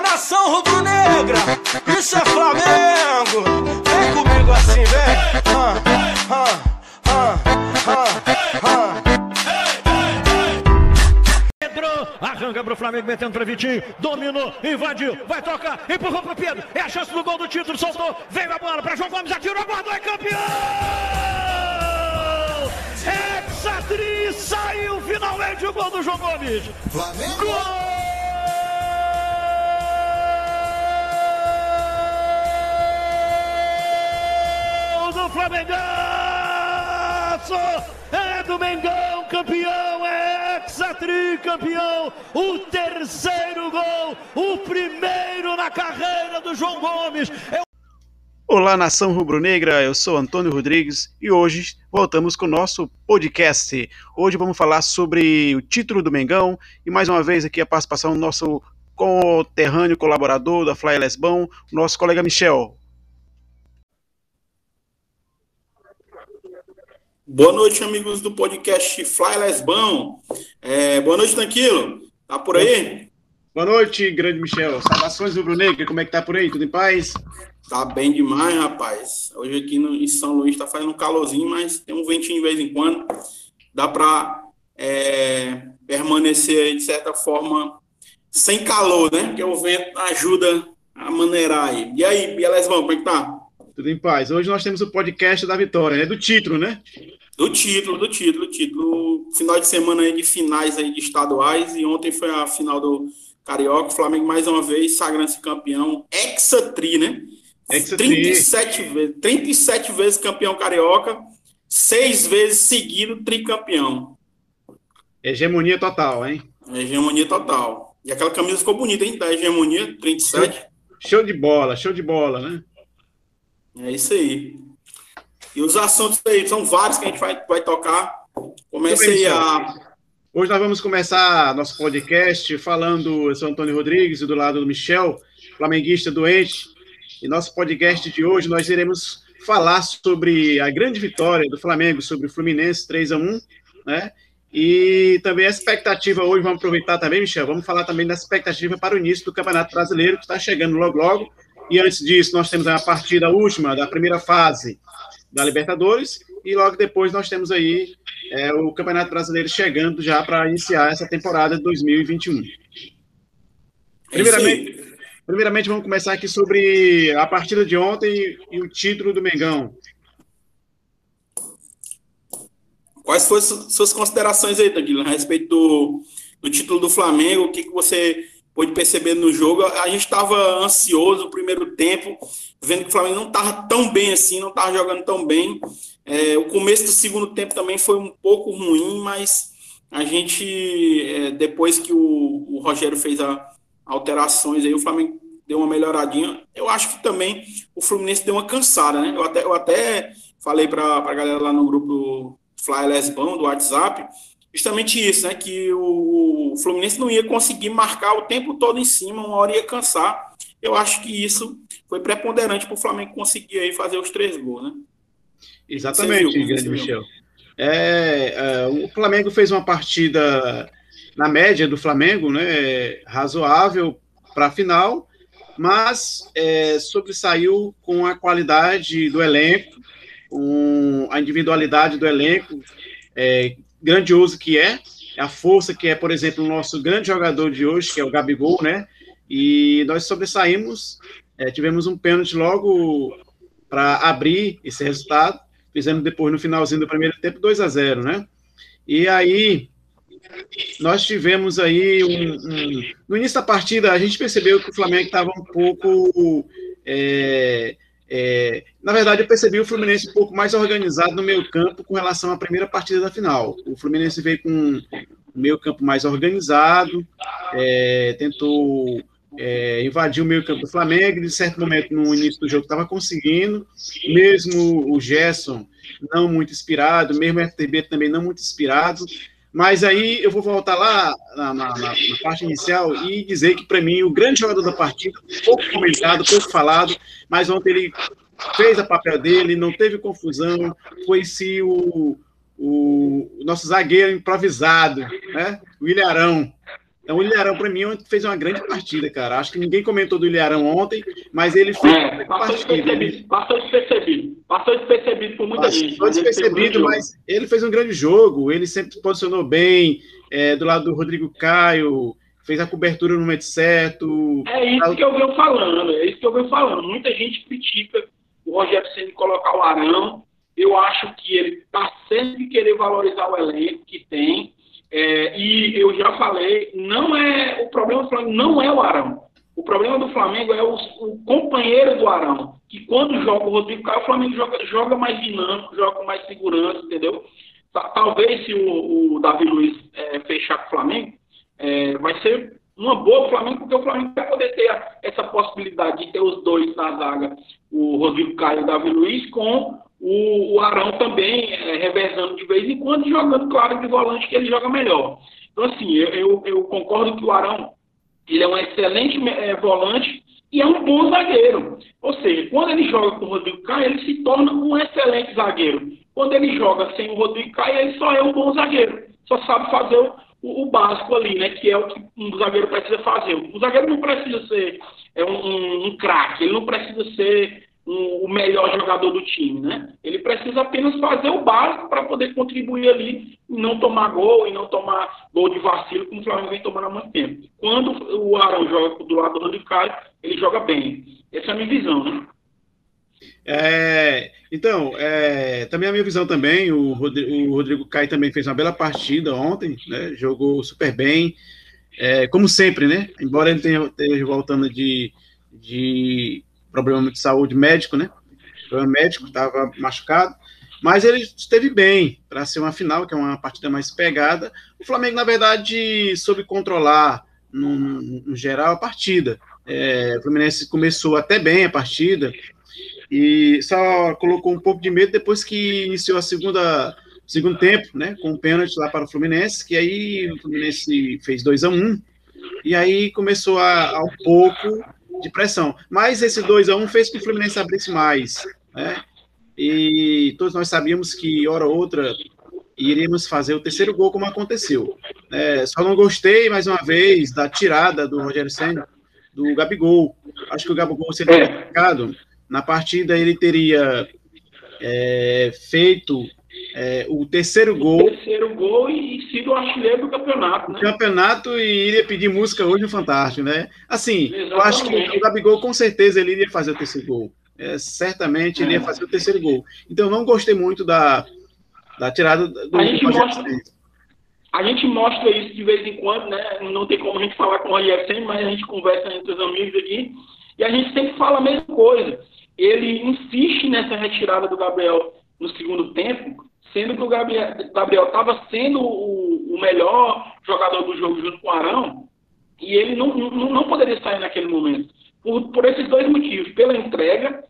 Alô, nação rubro-negra, isso é Flamengo. Vem comigo assim, vem. Ah, ah, ah, ah, ah. Pedro, arranca pro Flamengo, metendo pra Vitinho, dominou, invadiu, vai tocar, empurrou pro Pedro, é a chance do gol do título, soltou, veio a bola pra João Gomes, atirou, guardou, é campeão! Hexatri, saiu finalmente o gol do João Gomes! Flamengo! Gol Flamengaço! É do Mengão, campeão, é Hexatri, campeão! O terceiro gol, o primeiro na carreira do João Gomes! É Olá, nação rubro-negra, eu sou Antônio Rodrigues e hoje voltamos com o nosso podcast. Hoje vamos falar sobre o título do Mengão e mais uma vez aqui a participação do nosso conterrâneo colaborador da Fly Lesbão, nosso colega Michel. Boa noite, amigos do podcast Fly Lesbão. É, boa noite, Tranquilo. Tá por aí? Boa noite, grande Michel. Saudações rubro-negra, como é que tá por aí? Tudo em paz? Tá bem demais, rapaz. Hoje aqui no, em São Luís tá fazendo um calorzinho, mas tem um ventinho de vez em quando. Dá para é, permanecer aí, de certa forma, sem calor, né? Porque o vento ajuda a maneirar aí. E aí, Bielesbão, como é que tá? Tudo em paz. Hoje nós temos o podcast da vitória, né? Do título, né? Do título, do título, do título. Final de semana aí de finais aí de estaduais e ontem foi a final do Carioca. O Flamengo mais uma vez sagrando-se campeão. Hexatri, né? Hexatri. 37 vezes, 37 vezes campeão carioca, seis vezes seguido tricampeão. Hegemonia total, hein? Hegemonia total. E aquela camisa ficou bonita, hein? Da hegemonia, 37. Show de bola, show de bola, né? É isso aí. E os assuntos aí, são vários que a gente vai, vai tocar. Comecei a. Hoje nós vamos começar nosso podcast falando, eu sou Antônio Rodrigues, e do lado do Michel, flamenguista doente. E nosso podcast de hoje nós iremos falar sobre a grande vitória do Flamengo sobre o Fluminense 3 a 1 né? E também a expectativa hoje, vamos aproveitar também, Michel, vamos falar também da expectativa para o início do Campeonato Brasileiro, que está chegando logo logo. E antes disso, nós temos a partida última da primeira fase da Libertadores, e logo depois nós temos aí é, o Campeonato Brasileiro chegando já para iniciar essa temporada de 2021. Primeiramente, primeiramente, vamos começar aqui sobre a partida de ontem e o título do Mengão. Quais foram suas considerações aí, Danilo, a respeito do, do título do Flamengo? O que, que você pôde perceber no jogo? A gente estava ansioso no primeiro tempo, vendo que o Flamengo não estava tão bem assim, não estava jogando tão bem. É, o começo do segundo tempo também foi um pouco ruim, mas a gente, é, depois que o, o Rogério fez a alterações aí, o Flamengo deu uma melhoradinha. Eu acho que também o Fluminense deu uma cansada, né? Eu até, eu até falei para a galera lá no grupo Fly Lesbão do WhatsApp, justamente isso, né? Que o Fluminense não ia conseguir marcar o tempo todo em cima, uma hora ia cansar. Eu acho que isso foi preponderante para o Flamengo conseguir aí fazer os três gols, né? Exatamente, viu, grande Michel. É, é, o Flamengo fez uma partida na média do Flamengo, né? Razoável para a final, mas é, sobressaiu com a qualidade do elenco, com a individualidade do elenco, é, grandioso que é, a força que é, por exemplo, o nosso grande jogador de hoje, que é o Gabigol, né? E nós sobressaímos, é, tivemos um pênalti logo para abrir esse resultado, fizemos depois no finalzinho do primeiro tempo 2 a 0 né? E aí nós tivemos aí um, um, no início da partida a gente percebeu que o Flamengo estava um pouco é, é, na verdade, eu percebi o Fluminense um pouco mais organizado no meio campo com relação à primeira partida da final. O Fluminense veio com um meio campo mais organizado, é, tentou é, invadir o meio campo do Flamengo, de certo momento, no início do jogo, estava conseguindo, mesmo o Gerson não muito inspirado, mesmo o FTB também não muito inspirado, mas aí eu vou voltar lá na, na, na parte inicial e dizer que, para mim, o grande jogador da partida, pouco comentado, pouco falado, mas ontem ele fez a papel dele, não teve confusão, foi se o, o, o nosso zagueiro improvisado, né? o Ilharão. Então, o Ilharão, para mim, fez uma grande partida, cara. Acho que ninguém comentou do Ilharão ontem, mas ele fez é, uma passou partida. Despercebido, passou despercebido. Passou despercebido por muita passou gente. Passou despercebido, mas ele fez um grande jogo. Ele sempre se posicionou bem, é, do lado do Rodrigo Caio, fez a cobertura no momento certo. É isso que eu venho falando, é isso que eu venho falando. Muita gente critica o Rogério Senna colocar o Arão. Eu acho que ele está sempre querer valorizar o elenco que tem é, e eu já falei, não é o problema do Flamengo não é o Arão. O problema do Flamengo é o, o companheiro do Arão, que quando joga o Rodrigo Caio, o Flamengo joga, joga mais dinâmico, joga com mais segurança, entendeu? Talvez se o, o Davi Luiz é, fechar com o Flamengo, é, vai ser uma boa o Flamengo, porque o Flamengo vai poder ter essa possibilidade de ter os dois na zaga, Rodrigo Caio Davi Luiz, com o, o Arão também é, de vez em quando, jogando, claro, de volante, que ele joga melhor. Então, assim, eu, eu, eu concordo que o Arão ele é um excelente é, volante e é um bom zagueiro. Ou seja, quando ele joga com o Rodrigo Caio, ele se torna um excelente zagueiro. Quando ele joga sem o Rodrigo Caio, ele só é um bom zagueiro. Só sabe fazer o, o, o básico ali, né? Que é o que um zagueiro precisa fazer. O zagueiro não precisa ser é um, um, um craque, ele não precisa ser o melhor jogador do time, né? Ele precisa apenas fazer o básico para poder contribuir ali não tomar gol e não tomar gol de vacilo como o Flamengo vem tomando há muito tempo. Quando o Arão joga do lado do Rodrigo Caio, ele joga bem. Essa é a minha visão, né? É, então, é, também a minha visão também, o Rodrigo, o Rodrigo Caio também fez uma bela partida ontem, né, jogou super bem, é, como sempre, né, embora ele tenha, esteja voltando de, de problema de saúde médico, né? Problema médico, estava machucado. Mas ele esteve bem para ser uma final, que é uma partida mais pegada. O Flamengo, na verdade, soube controlar, no, no geral, a partida. É, o Fluminense começou até bem a partida e só colocou um pouco de medo depois que iniciou a segunda segundo tempo, né, com um pênalti lá para o Fluminense, que aí o Fluminense fez 2 a 1 um, e aí começou a, a um pouco de pressão. Mas esse 2 a 1 fez que o Fluminense abrisse mais, né? E todos nós sabíamos que, hora ou outra, iríamos fazer o terceiro gol, como aconteceu. É, só não gostei, mais uma vez, da tirada do Rogério Senna, do Gabigol. Acho que o Gabigol, se ele tivesse ficado, na partida ele teria é, feito é, o terceiro gol. O terceiro gol e sido o artilheiro do campeonato, né? Campeonato e iria pedir música hoje no Fantástico, né? Assim, Exatamente. eu acho que o Gabigol com certeza ele iria fazer o terceiro gol. É, certamente ele ia fazer o terceiro gol. Então não gostei muito da, da tirada do a gente, mostra, a gente mostra isso de vez em quando, né? Não tem como a gente falar com o Rogério sempre, mas a gente conversa entre os amigos aqui e a gente sempre fala a mesma coisa. Ele insiste nessa retirada do Gabriel no segundo tempo, sendo que o Gabriel estava sendo o, o, melhor jogador do jogo junto com o Arão, e ele não, não, não poderia sair naquele momento. Por, por esses dois motivos, pela entrega,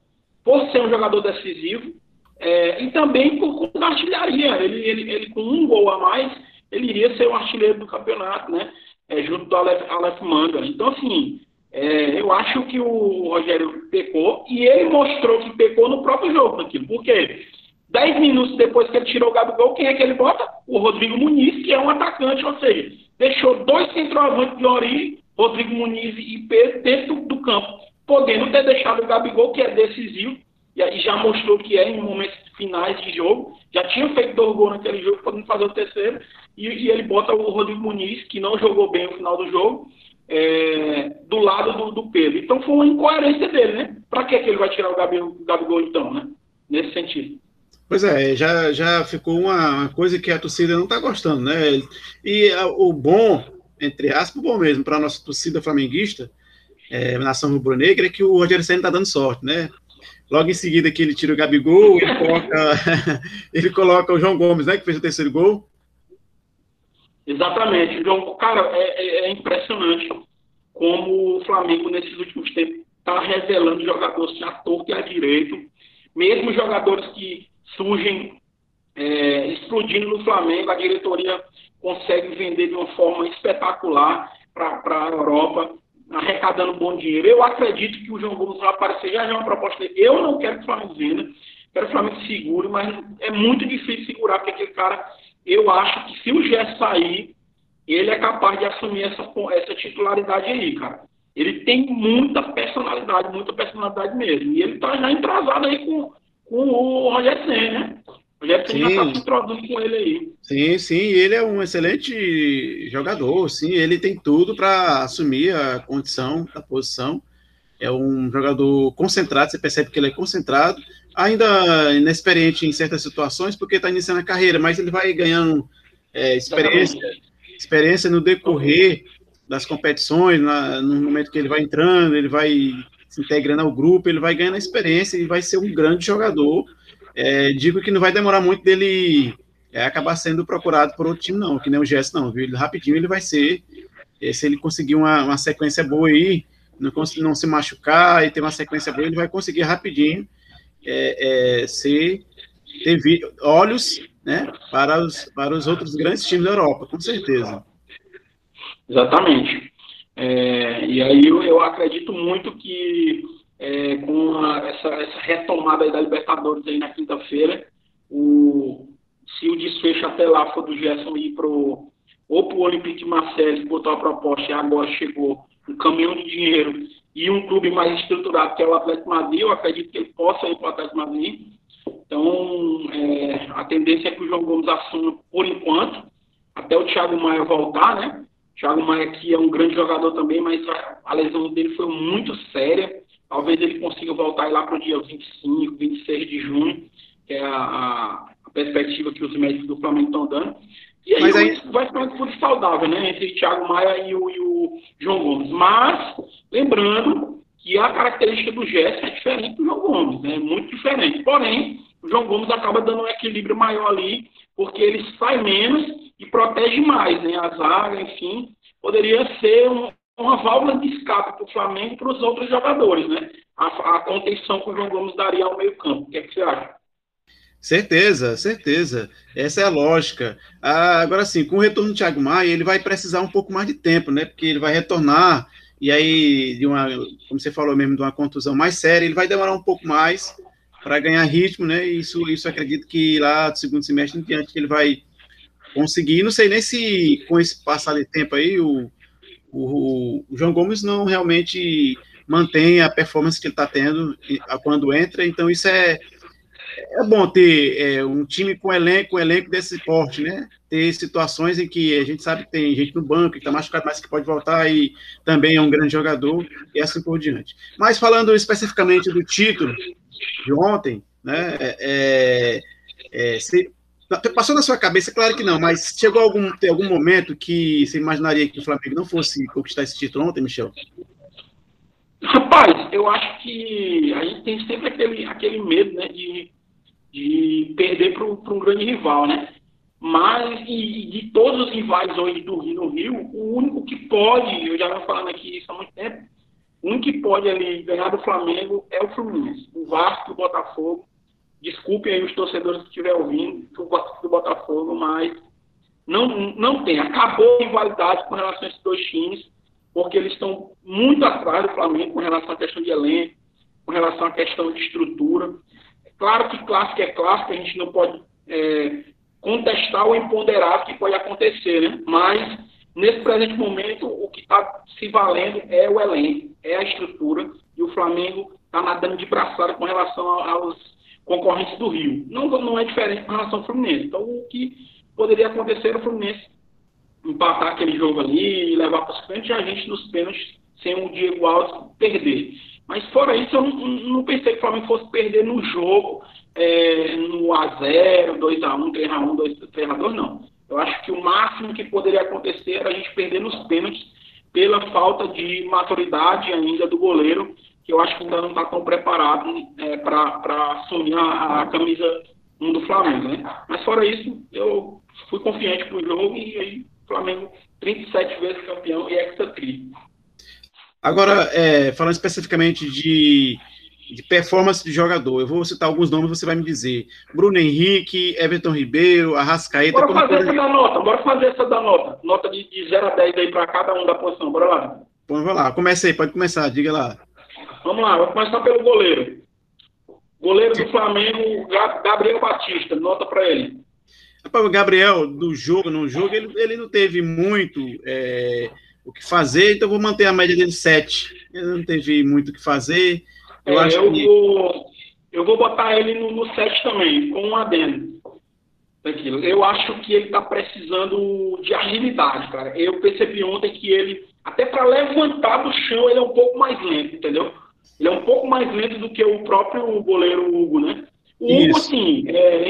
por ser um jogador decisivo, é, e também por da artilharia. Ele, ele, ele, com um gol a mais, ele iria ser o artilheiro do campeonato, né? É, junto do Aleph, Aleph Manga. Então, assim, é, eu acho que o Rogério pecou, e ele mostrou que pecou no próprio jogo, naquilo. Por quê? Dez minutos depois que ele tirou o Gabigol, quem é que ele bota? O Rodrigo Muniz, que é um atacante, ou seja, deixou dois centroavantes de origem, Rodrigo Muniz e Pedro, dentro do campo, podendo ter deixado o Gabigol, que é decisivo, e já mostrou que é em momentos finais de jogo, já tinha feito dois gols naquele jogo, podendo fazer o terceiro, e, e, ele bota o Rodrigo Muniz, que não jogou bem no final do jogo, é, do lado do, do, Pedro. Então foi uma incoerência dele, né? Para que, que ele vai tirar o Gabigol, o Gabigol então, né? Nesse sentido. Pois é, já, já ficou uma coisa que a torcida não está gostando, né? E o bom, entre aspas, o bom mesmo, para a nossa torcida flamenguista, é, nação rubro-negra, é que o Rogério Senna está dando sorte, né? Logo em seguida que ele tira o Gabigol, ele coloca, ele coloca o João Gomes, né? Que fez o terceiro gol. Exatamente. João, cara, é, é, é impressionante como o Flamengo, nesses últimos tempos, está revelando jogadores à torta e à direito, mesmo jogadores que surgem é, explodindo no Flamengo, a diretoria consegue vender de uma forma espetacular para a Europa, arrecadando bom dinheiro. Eu acredito que o João Gomes vai aparecer, já é uma proposta dele. Eu não quero que o Flamengo venda, quero que o Flamengo segure, mas é muito difícil segurar, porque aquele cara, eu acho que se o Gerson sair, ele é capaz de assumir essa, essa titularidade aí, cara. Ele tem muita personalidade, muita personalidade mesmo. E ele tá já entrasado aí com, com o Roger Senna, né? O Roger Senna já tá se introduzindo com ele aí. Sim, sim, ele é um excelente jogador, sim, ele tem tudo para assumir a condição da posição. É um jogador concentrado, você percebe que ele é concentrado, ainda inexperiente em certas situações, porque está iniciando a carreira, mas ele vai ganhando é, experiência, experiência no decorrer das competições, na, no momento que ele vai entrando, ele vai se integrando ao grupo, ele vai ganhando experiência e vai ser um grande jogador. É, digo que não vai demorar muito dele é, acabar sendo procurado por outro time, não, que nem o Jess, não, viu? Ele, rapidinho ele vai ser, é, se ele conseguir uma, uma sequência boa aí, não, não se machucar e ter uma sequência boa, ele vai conseguir rapidinho é, é, ser, ter olhos né, para, os, para os outros grandes times da Europa, com certeza. Exatamente. É, e aí eu, eu, acredito muito que é, com a, essa, essa, retomada da Libertadores aí na quinta-feira, se o desfecho até lá for do Gerson ir pro, ou para o Olympique de Marseille, botou a proposta e agora chegou um caminhão de dinheiro e um clube mais estruturado, que é o Atlético Madrid, eu acredito que ele possa ir para o Atlético Madrid. Então, é, a tendência é que o João Gomes assuma por enquanto, até o Thiago Maia voltar, né? Thiago Maia que é um grande jogador também, mas a, lesão dele foi muito séria. Talvez ele consiga voltar lá para o dia 25, 26 de junho, que é a, a, perspectiva que os médicos do Flamengo estão dando. E aí, aí... vai ficar tudo saudável, né? Entre o Thiago Maia e o, e o, João Gomes. Mas, lembrando que a característica do Gerson é diferente do João Gomes, né? Muito diferente. Porém, o João Gomes acaba dando um equilíbrio maior ali, porque ele sai menos e protege mais, né? A zaga, enfim, poderia ser um, uma válvula de escape para o Flamengo e para os outros jogadores, né? A, a contenção que o João Gomes daria ao meio campo. O que, é que você acha? Certeza, certeza. Essa é a lógica. Ah, agora sim, com o retorno do Thiago Maia, ele vai precisar um pouco mais de tempo, né? Porque ele vai retornar, e aí, de uma, como você falou mesmo, de uma contusão mais séria, ele vai demorar um pouco mais para ganhar ritmo, né? Isso, isso acredito que lá do segundo semestre em diante ele vai conseguir. Não sei nem se com esse passar de tempo aí, o, o, o João Gomes não realmente mantém a performance que ele está tendo quando entra, então isso é é bom ter é, um time com elenco, um elenco desse porte, né? Ter situações em que a gente sabe que tem gente no banco que está machucado, mas que pode voltar e também é um grande jogador e assim por diante. Mas falando especificamente do título de ontem, né? É, é, se, passou na sua cabeça, claro que não, mas chegou algum, algum momento que você imaginaria que o Flamengo não fosse conquistar esse título ontem, Michel? Rapaz, eu acho que a gente tem sempre aquele, aquele medo, né, de de perder para um grande rival, né? Mas, e, de todos os rivais hoje do Rio, no Rio, o único que pode, eu já venho falando aqui isso há muito tempo, o único que pode ali ganhar do Flamengo é o Fluminense. O Vasco o Botafogo. Desculpem aí os torcedores que estiverem ouvindo, do Botafogo, mas não, não tem. Acabou a rivalidade com relação a esses dois times, porque eles estão muito atrás do Flamengo com relação à questão de elenco, com relação à questão de estrutura. Claro que clássico é clássico, a gente não pode é, contestar o que pode acontecer, né? Mas, nesse presente momento, o que está se valendo é o elenco, é a estrutura, e o Flamengo está nadando de braçada com relação aos concorrentes do Rio. Não, não é diferente com relação ao Fluminense. Então, o que poderia acontecer é o Fluminense empatar aquele jogo ali, levar para os frente e a gente nos pênaltis sem o Diego Alves perder. Mas fora isso, eu não, não pensei que o Flamengo fosse perder no jogo, é, no A0, 2x1, 3x1, 3x2, não. Eu acho que o máximo que poderia acontecer era a gente perder nos pênaltis pela falta de maturidade ainda do goleiro, que eu acho que ainda não está tão preparado é, para assumir a, a, camisa 1 do Flamengo. Né? Mas fora isso, eu fui confiante para o jogo e aí o Flamengo 37 vezes campeão e ex-tri. Agora, é, falando especificamente de, de performance de jogador, eu vou citar alguns nomes, você vai me dizer. Bruno Henrique, Everton Ribeiro, Arrascaeta... Bora fazer essa da nota, bora fazer essa da nota. Nota de, de 0 a 10 aí para cada um da posição, bora lá. Então, vamos lá, comece aí, pode começar, diga lá. Vamos lá, vou começar pelo goleiro. Goleiro do Flamengo, Gabriel Batista, nota para ele. O Gabriel, do jogo, no jogo, ele, ele não teve muito é, o que fazer, então vou manter a média dele 7. Ele não teve muito o que fazer. Eu, é, acho eu que... vou, eu vou botar ele no, no 7 também, com um adendo. Daquilo. Eu acho que ele está precisando de agilidade, cara. Eu percebi ontem que ele, até para levantar do chão, ele é um pouco mais lento, entendeu? Ele é um pouco mais lento do que o próprio goleiro Hugo, né? O Hugo, assim, é.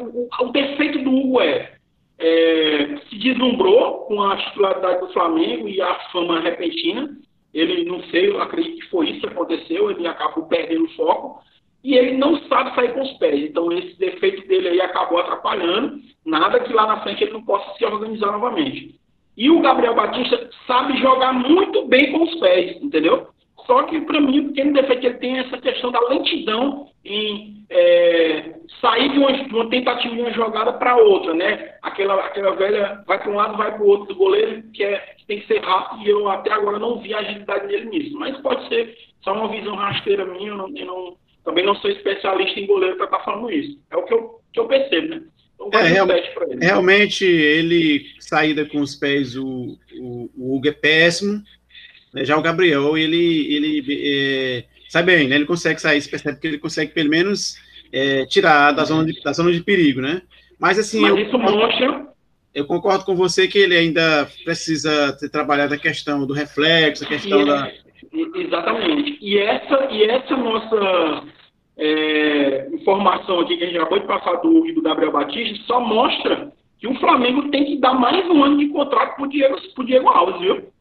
O, o, defeito do Hugo é, é, se deslumbrou com a titularidade do Flamengo e a fama repentina. Ele, não sei, eu acredito que foi isso que aconteceu, ele acabou perdendo o foco e ele não sabe sair com os pés. Então, esse defeito dele aí acabou atrapalhando. Nada que lá na frente ele não possa se organizar novamente. E o Gabriel Batista sabe jogar muito bem com os pés, entendeu? Só que, para mim, o pequeno defeito ele tem essa questão da lentidão em é, sair de uma, de uma, tentativa de uma jogada para outra, né? Aquela, aquela velha vai para um lado, vai para o outro do goleiro, que, é, que tem que ser rápido, e eu até agora não vi a agilidade dele nisso. Mas pode ser só uma visão rasteira minha, eu não, eu não também não sou especialista em goleiro para estar tá falando isso. É o que eu, que eu percebo, né? Então, é, real, ele. Realmente, ele, saída com os pés, o, o, o Hugo é péssimo. Né? Já o Gabriel, ele, ele é, sai bem, né? Ele consegue sair, você percebe que ele consegue, pelo menos, é, tirar da zona, de, da zona de perigo, né? Mas, assim... Mas eu, isso mostra... Eu concordo com você que ele ainda precisa ter trabalhado a questão do reflexo, a questão é, da... Exatamente. E essa, e essa nossa é, informação aqui que a gente acabou de passar do e do Gabriel Batista só mostra que o Flamengo tem que dar mais um ano de contrato para o Diego, pro Diego Alves, viu?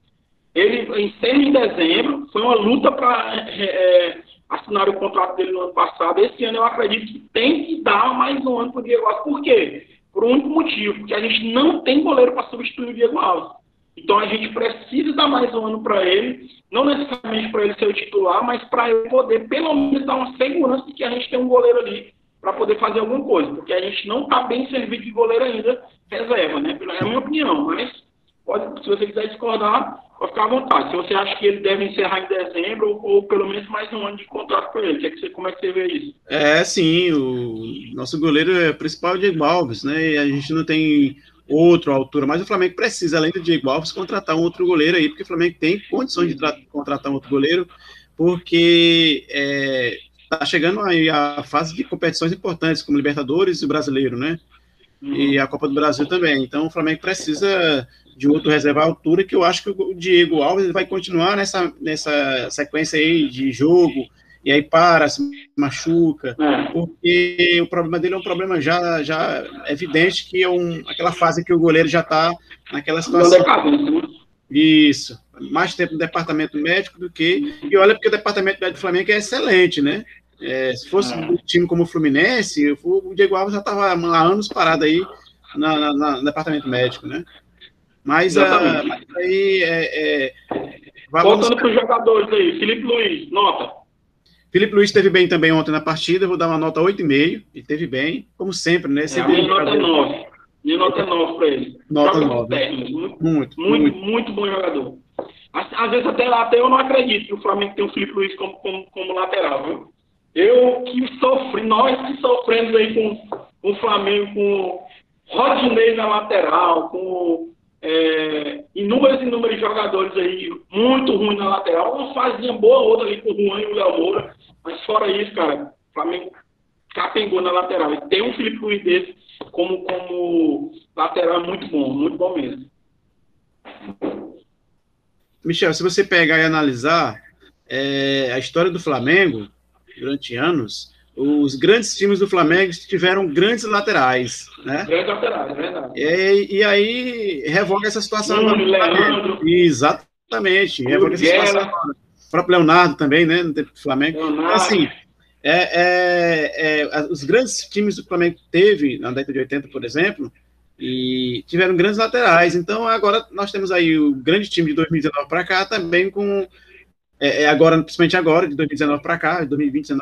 Ele em dezembro, foi uma luta para é, é, assinar o contrato dele no ano passado. Esse ano eu acredito que tem que dar mais um ano para o Diego Alves. Por quê? Por um único motivo, porque a gente não tem goleiro para substituir o Diego Alves. Então a gente precisa dar mais um ano para ele, não necessariamente para ele ser o titular, mas para ele poder pelo menos dar uma segurança de que a gente tem um goleiro ali para poder fazer alguma coisa, porque a gente não está bem servido de goleiro ainda, reserva, né? É a minha opinião, mas pode, se você quiser discordar, pode ficar à vontade. Se você acha que ele deve encerrar em dezembro ou, ou pelo menos mais um ano de contrato com ele, que é que você, como é que você vê isso? É, sim, o nosso goleiro é principal de Alves, né? E a gente não tem outro altura, mas o Flamengo precisa, além do Diego Alves, contratar um outro goleiro aí, porque o Flamengo tem condições de contratar um outro goleiro, porque é, chegando aí a fase de competições importantes, como Libertadores e Brasileiro, né? E a Copa do Brasil também. Então o Flamengo precisa de outro reserva à altura, que eu acho que o Diego Alves vai continuar nessa, nessa sequência aí de jogo, e aí para, se machuca, é. porque o problema dele é um problema já, já evidente, que é um, aquela fase que o goleiro já está naquela situação. Né? Isso, mais tempo no departamento médico do que. E olha, porque o departamento médico do Flamengo é excelente, né? É, se fosse é. um time como o Fluminense, o Diego Alves já estava há anos parado aí na, na, na, no departamento médico, né? Mas, a, ah, mas aí é, é, Voltando para os jogadores aí, Felipe Luiz, nota. Felipe Luiz esteve bem também ontem na partida, vou dar uma nota 8,5, e teve bem, como sempre, né? Sempre é, minha nota é 9. Minha nota é 9 para ele. Nota 9. Muito, muito, muito, muito, muito bom jogador. Às, às, vezes até lá, até eu não acredito que o Flamengo tem o Felipe Luiz como, como, como lateral, viu? Eu que sofri, nós que sofremos aí com, com o Flamengo, com Rodinei na lateral, com é, inúmeros e inúmeros jogadores aí muito ruins na lateral. Uma fazinha boa outra ali com o Juan e o Léo Moura. Mas fora isso, cara, o Flamengo capengou na lateral. E tem um Felipe Luiz desse como, como lateral muito bom, muito bom mesmo. Michel, se você pegar e analisar é, a história do Flamengo durante anos, os grandes times do Flamengo tiveram grandes laterais, né? Grandes laterais, é verdade. E, e aí revoga essa situação. Leandro. Exatamente, revoga essa situação. O próprio Leonardo também, né? No Flamengo. Leonardo. Então, assim, é, é, é, os grandes times do Flamengo teve na década de 80, por exemplo, e tiveram grandes laterais. Então, agora nós temos aí o grande time de 2019 para cá também com é, é, agora, principalmente agora, de 2019 para cá, de 2020,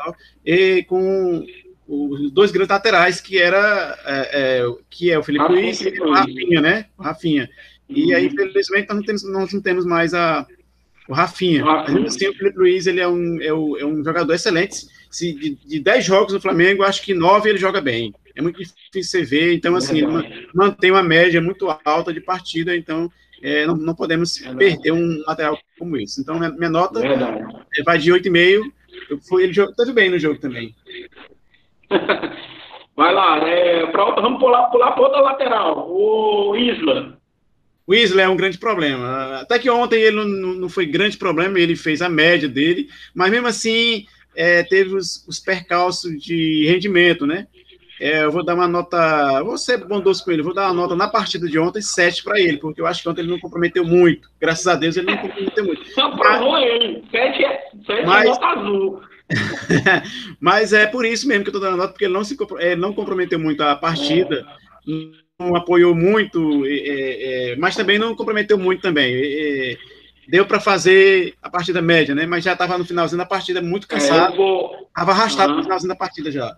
e com os dois grandes laterais, que era é, é, que é o Felipe Luiz e o Rafinha, né? O Rafinha. E aí, uhum. infelizmente, nós não temos, nós não temos mais a, o Rafinha. Rafinha. Mas assim, o Felipe Luiz ele é um, é, um, é um jogador excelente. Se, de, de 10 jogos no Flamengo, acho que 9 ele joga bem. É muito difícil você ver, então, assim, ele mantém uma média muito alta de partida, então é, não, não podemos perder um lateral como esse. Então, minha, minha nota é, vai de 8,5. Foi, ele jogou, teve bem no jogo também. Vai lá, é, pra, vamos pular, pular para outra lateral. O Isla. O Isla é um grande problema. Até que ontem ele não, não foi grande problema, ele fez a média dele, mas mesmo assim é, teve os, os percalços de rendimento, né? É, eu vou dar uma nota. Vou ser bondoso com ele, vou dar uma nota na partida de ontem, 7 para ele, porque eu acho que ontem ele não comprometeu muito. Graças a Deus ele não comprometeu muito. Só provou ele. 7 é, é mas... nota azul. mas é por isso mesmo que eu estou dando nota, porque ele não, se, ele não comprometeu muito a partida, não apoiou muito, é, é, mas também não comprometeu muito também. É, deu para fazer a partida média, né? Mas já estava no finalzinho da partida muito é, cansado. Estava arrastado uhum. no finalzinho da partida já.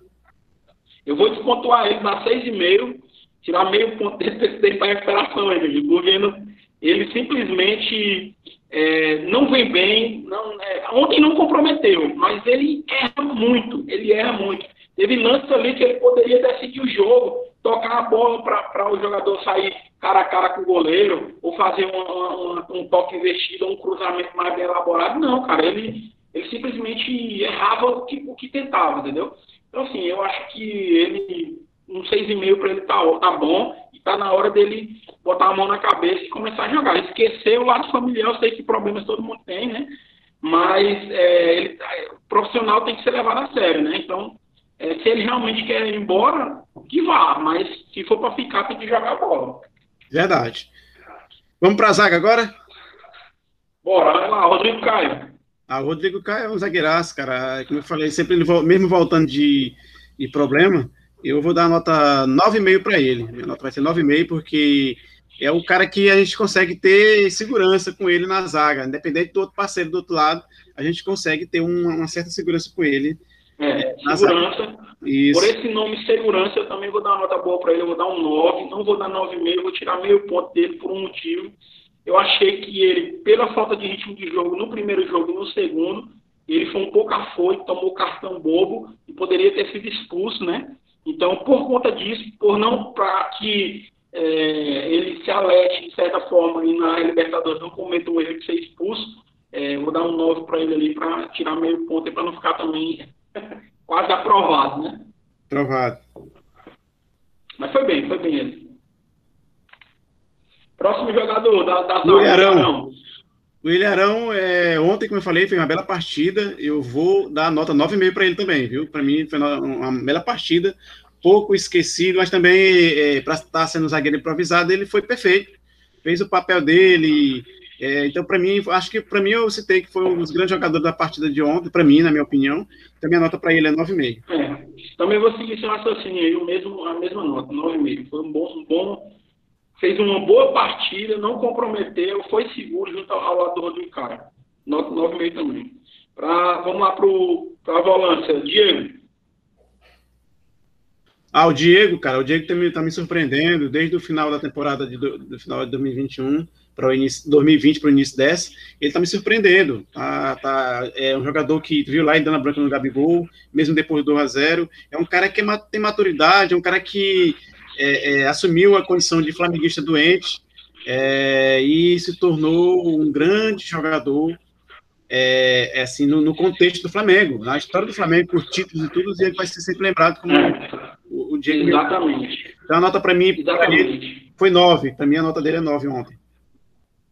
Eu vou despontuar ele na 6,5, tirar meio ponto dele para recuperação ainda, porque ele simplesmente é, não vem bem. Não, é, ontem não comprometeu, mas ele erra muito, ele erra muito. Teve lances ali que ele poderia decidir o jogo, tocar a bola para o jogador sair cara a cara com o goleiro, ou fazer um toque investido, um cruzamento mais bem elaborado. Não, cara, ele, ele simplesmente errava o que, o que tentava, entendeu? Então, assim, eu acho que ele, um 6,5 para ele tá, tá bom e tá na hora dele botar a mão na cabeça e começar a jogar. Esquecer o lado familiar, eu sei que problemas todo mundo tem, né? Mas é, ele, o profissional tem que ser levado a sério, né? Então, é, se ele realmente quer ir embora, que vá, mas se for para ficar, tem que jogar a bola. Verdade. Vamos para a zaga agora? Bora, vai lá, Rodrigo Caio. Ah, o Rodrigo Caio é um zagueiraço, cara. Como eu falei, sempre ele, mesmo voltando de, de problema, eu vou dar nota 9,5 para ele. Minha nota vai ser 9,5 porque é o cara que a gente consegue ter segurança com ele na zaga. Independente do outro parceiro do outro lado, a gente consegue ter uma, uma certa segurança com ele. É, segurança. Isso. Por esse nome segurança, eu também vou dar uma nota boa para ele. Eu vou dar um 9. Não vou dar 9,5, vou tirar meio ponto dele por um motivo eu achei que ele, pela falta de ritmo de jogo no primeiro jogo e no segundo, ele foi um pouco afoito, tomou cartão bobo e poderia ter sido expulso, né? Então, por conta disso, por não para que é, ele se alete de certa forma e na Libertadores não cometa o erro de ser expulso, é, vou dar um 9 para ele ali para tirar meio ponto e para não ficar também quase aprovado, né? Aprovado. Mas foi bem, foi bem ele. Próximo jogador da, da o Ilharão. O Ilharão, é, ontem, como eu falei, foi uma bela partida. Eu vou dar nota 9,5 para ele também, viu? Para mim, foi uma, uma, bela partida. Pouco esquecido, mas também, é, para estar sendo zagueiro improvisado, ele foi perfeito. Fez o papel dele. É, então, para mim, acho que para mim eu citei que foi um dos grandes jogadores da partida de ontem, para mim, na minha opinião. Então, minha nota para ele é 9,5. É, também vou seguir seu raciocínio aí, o mesmo, a mesma nota, 9,5. Foi um bom, um bom fez uma boa partida, não comprometeu, foi seguro junto ao lado do Cara. 9,5 também. Pra, vamos lá para a volância. Diego. Ah, o Diego, cara, o Diego me, tá me surpreendendo desde o final da temporada de, do, do final de 2021 para o início 2020 para o início dessa, ele está me surpreendendo. Tá, tá, é um jogador que viu lá em Dana Branca no Gabigol, mesmo depois do 2 a 0 É um cara que é, tem maturidade, é um cara que é, é, assumiu a condição de flamenguista doente é, e se tornou um grande jogador é, é, assim, no, no, contexto do Flamengo. Na história do Flamengo, por títulos e tudo, ele vai ser sempre lembrado como o, o Diego. Exatamente. Então a nota para mim Exatamente. foi 9. Para mim a nota dele é 9 ontem.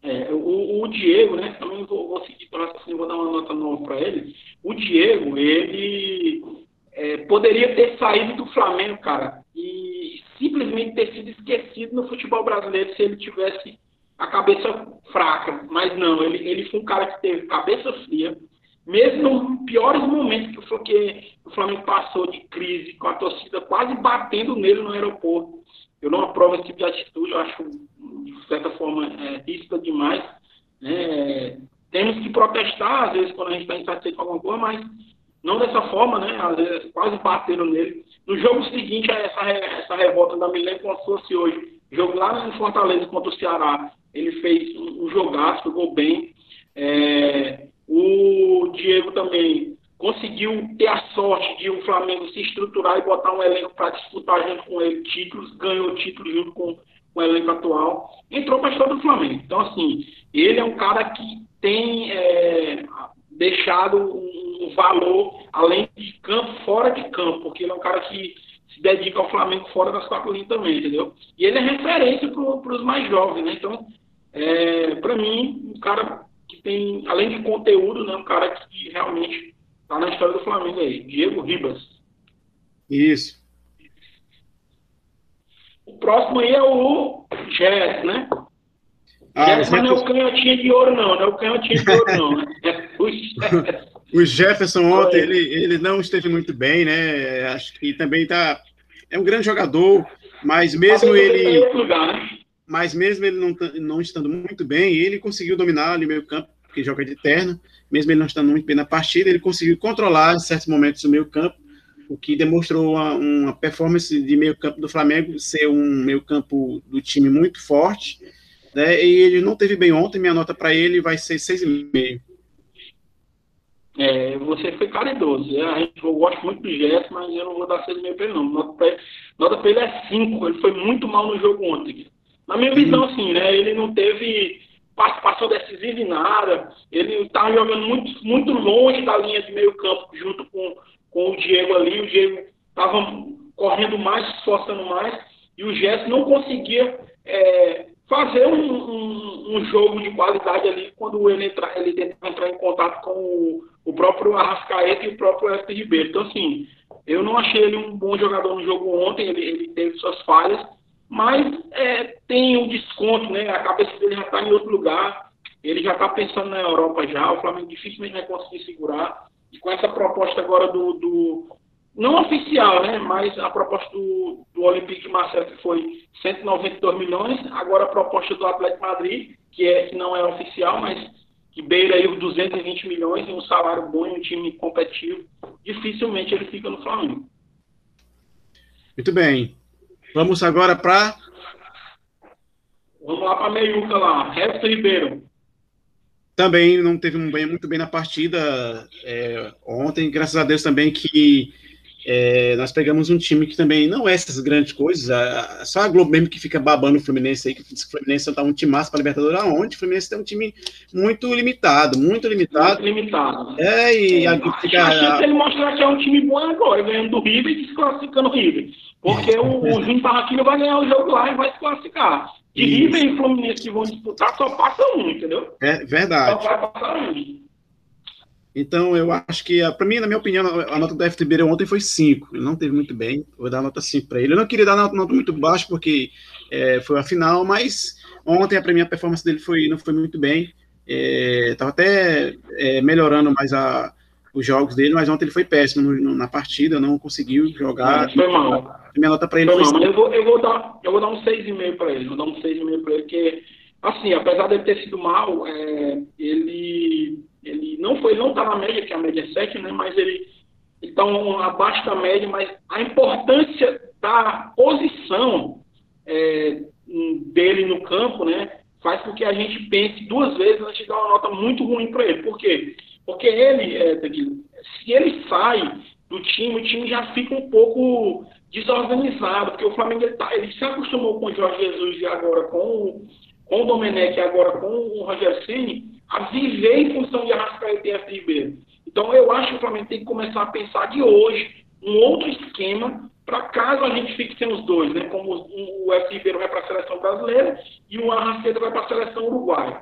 É, o, o, Diego, né? Também vou, vou seguir para assim, vou dar uma nota nova para ele. O Diego, ele é, poderia ter saído do Flamengo, cara, e simplesmente ter sido esquecido no futebol brasileiro se ele tivesse a cabeça fraca. Mas não, ele, ele foi um cara que teve cabeça fria, mesmo nos piores momentos que, que o Flamengo passou de crise, com a torcida quase batendo nele no aeroporto. Eu não aprovo esse tipo de atitude, eu acho, de certa forma, é, demais. Né? Temos que protestar, às vezes, quando a gente está insatisfeito com alguma coisa, mas não dessa forma, né? Às vezes quase bateram nele. No jogo seguinte, essa, essa revolta da Milen como se fosse hoje. Jogo lá no Fortaleza contra o Ceará. Ele fez um, jogaço, jogou bem. É, Diego também conseguiu ter a sorte de o Flamengo se estruturar e botar um elenco para disputar junto com ele títulos, ganhou título junto com, com o elenco atual, entrou para a história do Flamengo. Então, assim, ele é um cara que tem é, deixado um, valor além de campo, fora de campo, porque ele é um cara que se dedica ao Flamengo fora das quatro linhas também, entendeu? E ele é referência para os mais jovens, né? Então, é, para mim, um cara que tem, além de conteúdo, né, um cara que realmente Tá na história do Flamengo aí. Diego Ribas. Isso. O próximo aí é o Jess, né? Ah, Jess, mas não é o canhotinho de ouro, não. Não é o canhotinho de ouro, não. Né? É o Jefferson ontem, ele, ele não esteve muito bem, né? Acho que também tá. É um grande jogador, mas mesmo ele. Né? Mas mesmo ele não, não estando muito bem, ele conseguiu dominar ali meio campo, porque joga de terno mesmo ele não estando muito bem na partida, ele conseguiu controlar em certos momentos o meio campo, o que demonstrou uma, uma performance de meio campo do Flamengo ser um meio campo do time muito forte, né, e ele não teve bem ontem, minha nota para ele vai ser 6,5. É, você foi caridoso. É, eu gosto muito do Gerson, mas eu não vou dar 6,5 para ele, não. Nota para ele, nota ele é 5. Ele foi muito mal no jogo ontem. Na minha visão, sim, né? Ele não teve participação decisiva em nada. Ele estava jogando muito, muito longe da linha de meio campo, junto com, com o Diego ali. O Diego estava correndo mais, esforçando mais, e o Gerson não conseguia é, fazer um, um, um, jogo de qualidade ali quando ele, entra, ele tentava entrar em contato com o, o próprio Arrascaeta e o próprio Everton Ribeiro. Então, assim, eu não achei ele um bom jogador no jogo ontem, ele, ele teve suas falhas, mas é, tem um desconto, né? A cabeça dele já está em outro lugar, ele já está pensando na Europa já, o Flamengo dificilmente vai conseguir segurar. E com essa proposta agora do, do não oficial, né? Mas a proposta do, do Olympique Marcelo, que foi 192 milhões, agora a proposta do Atlético Madrid, que, é, que não é oficial, mas que beira aí os 220 milhões e um salário bom e um time competitivo, dificilmente ele fica no Flamengo. Muito bem. Vamos agora para. Vamos lá para a meiuca lá. Resto Ribeiro. Também não teve um bem, muito bem na partida é, ontem, graças a Deus também que é, nós pegamos um time que também não é essas grandes coisas, a, só a Globo mesmo que fica babando o Fluminense aí, que o Fluminense está um time massa para Libertadores, aonde? O Fluminense tem um time muito limitado, muito limitado. Muito limitado. É, e é, a, fica, a, a, ele mostrar que é um time bom agora, ganhando do River e desclassificando o River. Porque o, o Jim Barraquinho vai ganhar o jogo lá e vai se classificar. De. River e Fluminense que vão disputar, só passa um, entendeu? É verdade. Só vai passar um. Então, eu acho que, para mim, na minha opinião, a nota do FTB ontem foi 5. Ele não teve muito bem, vou dar nota 5 para ele. Eu não queria dar nota, nota muito baixa, porque é, foi a final, mas ontem, para mim, a performance dele foi, não foi muito bem. Estava é, até é, melhorando mais a, os jogos dele, mas ontem ele foi péssimo no, no, na partida, não conseguiu jogar. Foi mal. Minha nota para ele foi, foi mal, eu vou, eu vou dar, eu vou dar um 6,5 para ele. Vou dar um 6,5 para ele, porque, assim, apesar dele ter sido mal, é, ele, ele não foi, não está na média, que a média é 7, né? Mas ele está um, abaixo da média, mas a importância da posição é, dele no campo, né? Faz com que a gente pense duas vezes antes de dar uma nota muito ruim para ele. Por quê? Porque ele, é, se ele sai do time, o time já fica um pouco desorganizado, porque o Flamengo ele, tá, ele se acostumou com o Jorge Jesus e agora com, com o Domenech e agora com o Roger Ceni a viver em função de Arrascaeta e F. Ribeiro. Então eu acho que o Flamengo tem que começar a pensar de hoje um outro esquema para caso a gente fique sem os dois, né? Como o, F. Ribeiro vai para a seleção brasileira e o Arrascaeta vai para a seleção uruguaia.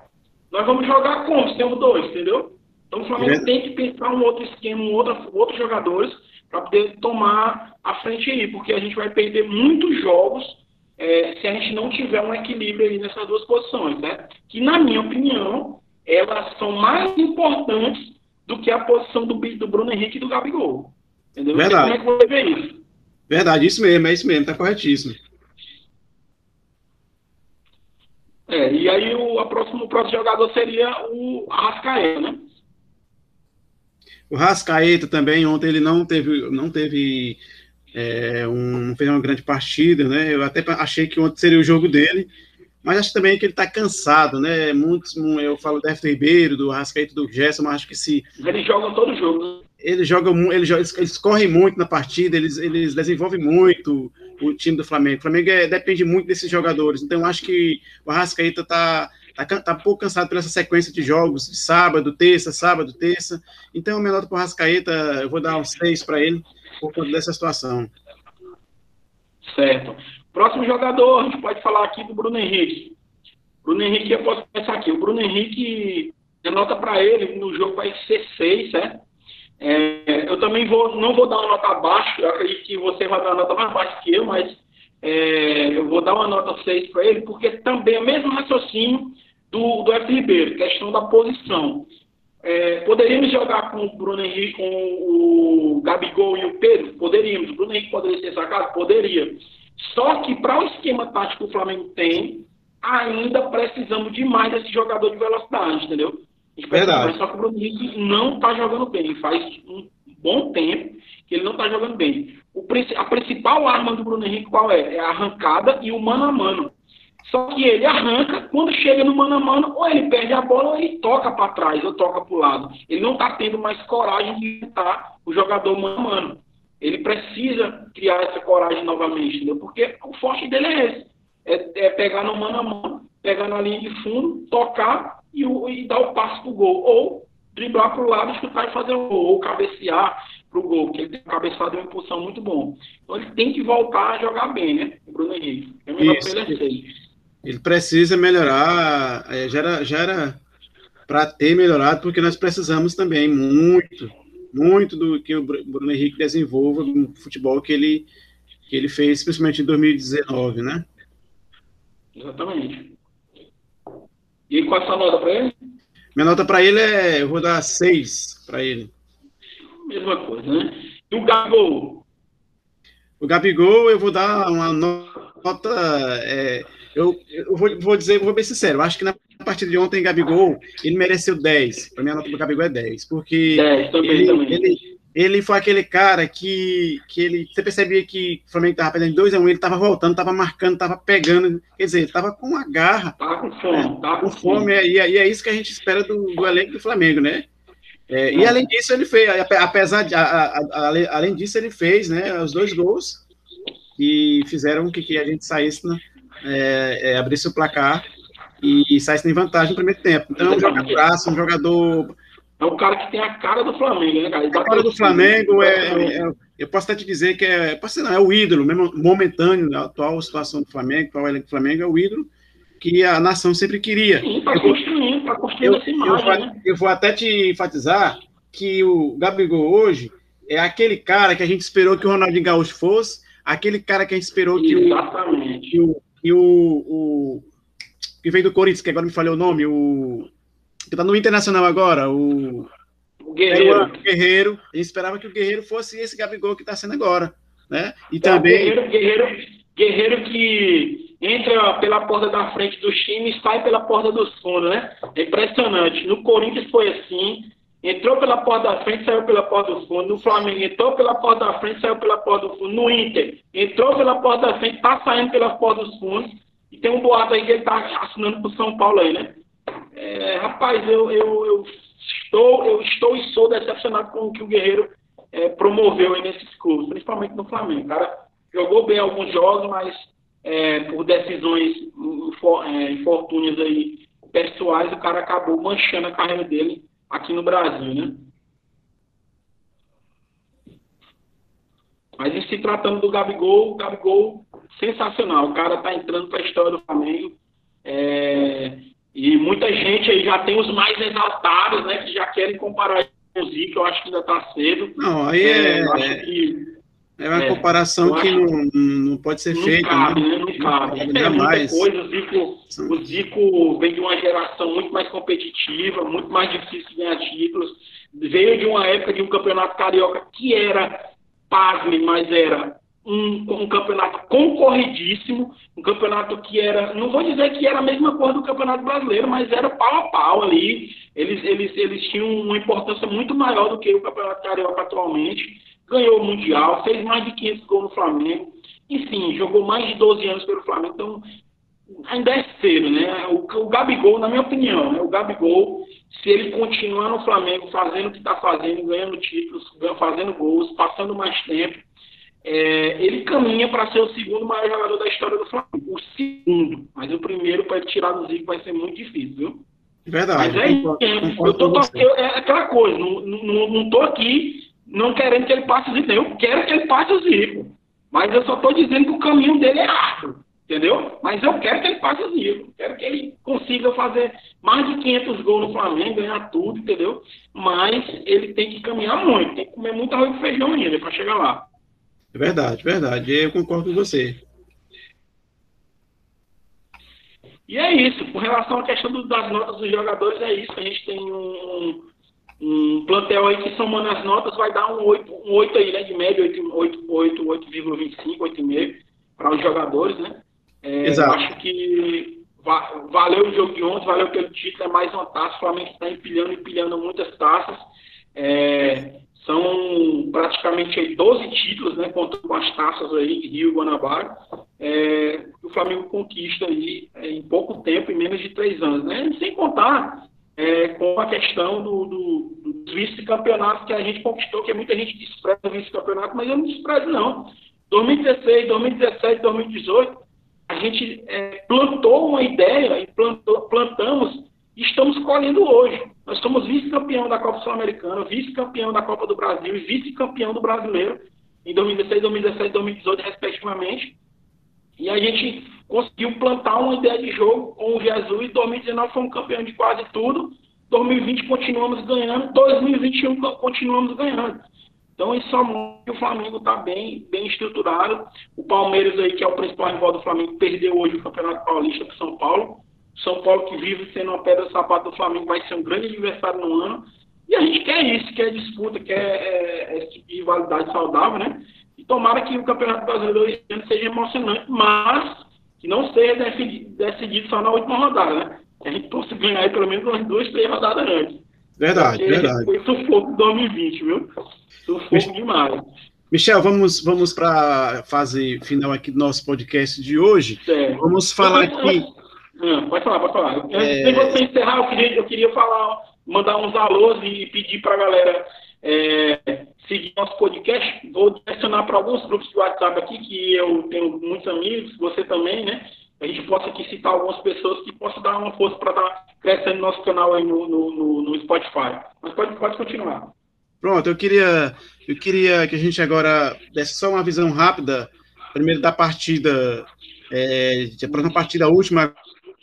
Nós vamos jogar como? Se temos dois, entendeu? Então o Flamengo é. tem que pensar um outro esquema, um outro, outros jogadores para poder tomar a frente aí, porque a gente vai perder muitos jogos é, se a gente não tiver um equilíbrio aí nessas duas posições, né? Que na minha opinião elas são mais importantes do que a posição do, do Bruno Henrique e do Gabigol. Entendeu? Verdade. Como é que você vê isso? Verdade, isso mesmo, é isso mesmo, tá corretíssimo. É, e aí o, próximo, o próximo jogador seria o Arrascaeta, né? O Rascaeta também, ontem ele não teve, não teve é, um, fez uma grande partida, né? Eu até achei que ontem seria o jogo dele, mas acho também que ele está cansado, né? Muitos, eu falo do Everton Ribeiro, do Rascaeta, do Gerson, mas acho que se. Eles jogam todo jogo, né? Eles jogam, eles, eles, eles correm muito na partida, eles, eles desenvolvem muito o time do Flamengo. O Flamengo é, depende muito desses jogadores. Então, acho que o Arrascaeta está tá, tá um pouco cansado por essa sequência de jogos, de sábado, terça, sábado, terça. Então, o menor do Arrascaeta, eu vou dar um seis para ele, por conta dessa situação. Certo. Próximo jogador, a gente pode falar aqui do Bruno Henrique. Bruno Henrique, eu posso começar aqui. O Bruno Henrique, a nota para ele no jogo vai ser 6, certo? É, eu também vou, não vou dar uma nota abaixo, eu acredito que você vai dar uma nota mais baixa que eu, mas é, eu vou dar uma nota 6 para ele, porque também é o mesmo raciocínio do, do F. Ribeiro, questão da posição. É, poderíamos jogar com o Bruno Henrique, com o Gabigol e o Pedro? Poderíamos. O Bruno Henrique poderia ser sacado? Poderia. Só que para o esquema tático que o Flamengo tem, ainda precisamos demais desse jogador de velocidade, entendeu? Verdade. Só que o Bruno Henrique não está jogando bem. Faz um bom tempo que ele não está jogando bem. O, a principal arma do Bruno Henrique qual é? É a arrancada e o mano a mano. Só que ele arranca, quando chega no mano a mano, ou ele perde a bola ou ele toca para trás, ou toca para o lado. Ele não está tendo mais coragem de enfrentar o jogador mano a mano. Ele precisa criar essa coragem novamente, entendeu? Porque o forte dele é esse. É, é pegar no mano a mano, pegar na linha de fundo, tocar e, e dar o passo pro gol. Ou driblar pro lado, chutar e fazer o gol. Ou cabecear pro gol, porque ele tem cabeçado uma impulsão muito bom. Então ele tem que voltar a jogar bem, né? O Bruno Henrique. É melhor Isso. é Ele precisa melhorar, é, já era, já era para ter melhorado, porque nós precisamos também muito muito do que o Bruno Henrique desenvolva no futebol que ele, que ele fez, principalmente em 2019, né? Exatamente. E qual a sua nota para ele? Minha nota para ele é, eu vou dar 6 para ele. Mesma coisa, né? E o Gabigol? O Gabigol eu vou dar uma nota, é, eu, eu vou, vou dizer, vou bem sincero, eu acho que na a partir de ontem, Gabigol, ele mereceu 10. Para mim, a nota do Gabigol é 10. Porque 10, também, ele, também. Ele, ele foi aquele cara que, que ele, você percebia que o Flamengo estava perdendo 2 a 1 um, ele estava voltando, estava marcando, estava pegando, quer dizer, estava com uma garra. Tava com fome, né? tava com fome. É, e, e, é isso que a gente espera do, do elenco do Flamengo, né? É, e além disso, ele fez, apesar de, a, a, a, além disso, ele fez né, os dois gols que fizeram que, que a gente saísse, né, é, é, abrisse o placar e, sai sem vantagem no primeiro tempo. Então é um jogador um jogador. É o cara que tem a cara do Flamengo, né, cara? A cara do Flamengo é, é, Eu posso até te dizer que é. Posso não, é o ídolo, mesmo momentâneo, a atual situação do Flamengo, atual elenco do Flamengo, é o ídolo que a nação sempre queria. Sim, para construir, para construir essa imagem. Eu, né? eu vou até te enfatizar que o Gabigol hoje é aquele cara que a gente esperou que o Ronaldinho Gaúcho fosse, aquele cara que a gente esperou que o, que o, que o, o que veio do Corinthians, que agora me falei o nome, o. que tá no Internacional agora, o. O Guerreiro. O Guerreiro. A gente esperava que o Guerreiro fosse esse Gabigol que está sendo agora. Né? E é, também. Guerreiro, Guerreiro, Guerreiro que entra pela porta da frente dos times e sai pela porta dos fundos, né? É impressionante. No Corinthians foi assim. Entrou pela porta da frente, saiu pela porta do fundo. No Flamengo, entrou pela porta da frente, saiu pela porta do fundo. No Inter, entrou pela porta da frente, tá saindo pela porta dos fundos. E tem um boato aí que ele tá assinando pro São Paulo aí, né? É, rapaz, eu, eu, eu, estou, eu estou e sou decepcionado com o que o Guerreiro é, promoveu aí nesses clubes, principalmente no Flamengo. O cara jogou bem alguns jogos, mas é, por decisões é, infortúnias aí pessoais, o cara acabou manchando a carreira dele aqui no Brasil, né? Mas em se tratando do Gabigol, o Gabigol, sensacional. O cara tá entrando para a história do Flamengo. É, e muita gente aí já tem os mais exaltados, né? Que já querem comparar com o Zico, eu acho que ainda tá cedo. Não, aí é. é, que, é uma é, comparação que não, não pode ser não feita. Cabe, né? Não, não cabe, É mais. coisa. O Zico, o Zico vem de uma geração muito mais competitiva, muito mais difícil de ganhar títulos. Veio de uma época de um campeonato carioca que era pasme, mas era um, um, campeonato concorridíssimo, um campeonato que era, não vou dizer que era a mesma coisa do campeonato brasileiro, mas era pau a pau ali. Eles, eles, eles tinham uma importância muito maior do que o campeonato carioca atualmente. Ganhou o Mundial, fez mais de 500 gols no Flamengo. Enfim, jogou mais de 12 anos pelo Flamengo. Então, ainda é cedo, né? O, o Gabigol, na minha opinião, né? o Gabigol, se ele continuar no Flamengo fazendo o que está fazendo, ganhando títulos, fazendo gols, passando mais tempo, é, ele caminha para ser o segundo maior jogador da história do Flamengo. O segundo, mas o primeiro para tirar do Zico vai ser muito difícil, viu? Verdade. Mas é isso. Eu tô, eu, é aquela coisa, não, não, não tô aqui não querendo que ele passe o Zico. Eu quero que ele passe o Zico. Mas eu só estou dizendo que o caminho dele é árduo. Entendeu? Mas eu quero que ele passe o Zico. Quero que ele consiga fazer mais de 500 gols no Flamengo, ganhar tudo, entendeu? Mas ele tem que caminhar muito. Tem que comer muito arroz e feijão ainda para chegar lá. É verdade, verdade. Eu concordo com você. E é isso. Com relação à questão das notas dos jogadores, é isso. A gente tem um, um plantel aí que somando as notas vai dar um 8, um 8 aí, né? De média, 8,25, 8, 8, 8,5 para os jogadores, né? É, Exato. Acho que va valeu o jogo de ontem, valeu pelo título, é mais uma taça. O Flamengo está empilhando, empilhando muitas taças. É, são praticamente aí 12 títulos, né, contando com as taças aí, Rio e Guanabara, é, o Flamengo conquista aí é, em pouco tempo, em menos de três anos, né, sem contar é, com a questão do, do, do vice-campeonato que a gente conquistou, que muita gente despreza o vice-campeonato, mas eu não desprezo não. 2016, 2017, 2018, a gente é, plantou uma ideia e plantou, plantamos e estamos colhendo hoje. Nós somos vice-campeão da Copa Sul-Americana, vice-campeão da Copa do Brasil e vice-campeão do Brasileiro em 2016, 2017 e 2018, respectivamente. E a gente conseguiu plantar uma ideia de jogo com o Jesus. Em 2019 fomos campeão de quase tudo. 2020 continuamos ganhando. 2021 continuamos ganhando. Então isso só que o Flamengo está bem, bem estruturado. O Palmeiras aí, que é o principal rival do Flamengo, perdeu hoje o Campeonato Paulista para São Paulo. São Paulo que vive sendo uma pedra sapato do Flamengo vai ser um grande adversário no ano. E a gente quer isso, quer disputa, quer é, esse tipo de rivalidade saudável, né? E tomara que o Campeonato Brasileiro seja emocionante, mas que não seja decidido, decidido só na última rodada, né? Que a gente possa ganhar aí pelo menos umas duas, três rodadas antes. Verdade, Porque verdade. Foi sufoco 2020, viu? Sufoco Mich demais. Michel, vamos, vamos para a fase final aqui do nosso podcast de hoje. Certo. Vamos falar aqui. Não, pode falar, pode falar. Antes é... de você encerrar, eu queria, eu queria falar, mandar uns alôs e pedir para a galera é, seguir nosso podcast. Vou direcionar para alguns grupos de WhatsApp aqui, que eu tenho muitos amigos, você também, né? A gente possa aqui citar algumas pessoas que possam dar uma força para estar crescendo nosso canal aí no, no, no, Spotify. Mas pode, pode continuar. Pronto, eu queria, eu queria que a gente agora desse só uma visão rápida, primeiro da partida, é, a próxima partida, última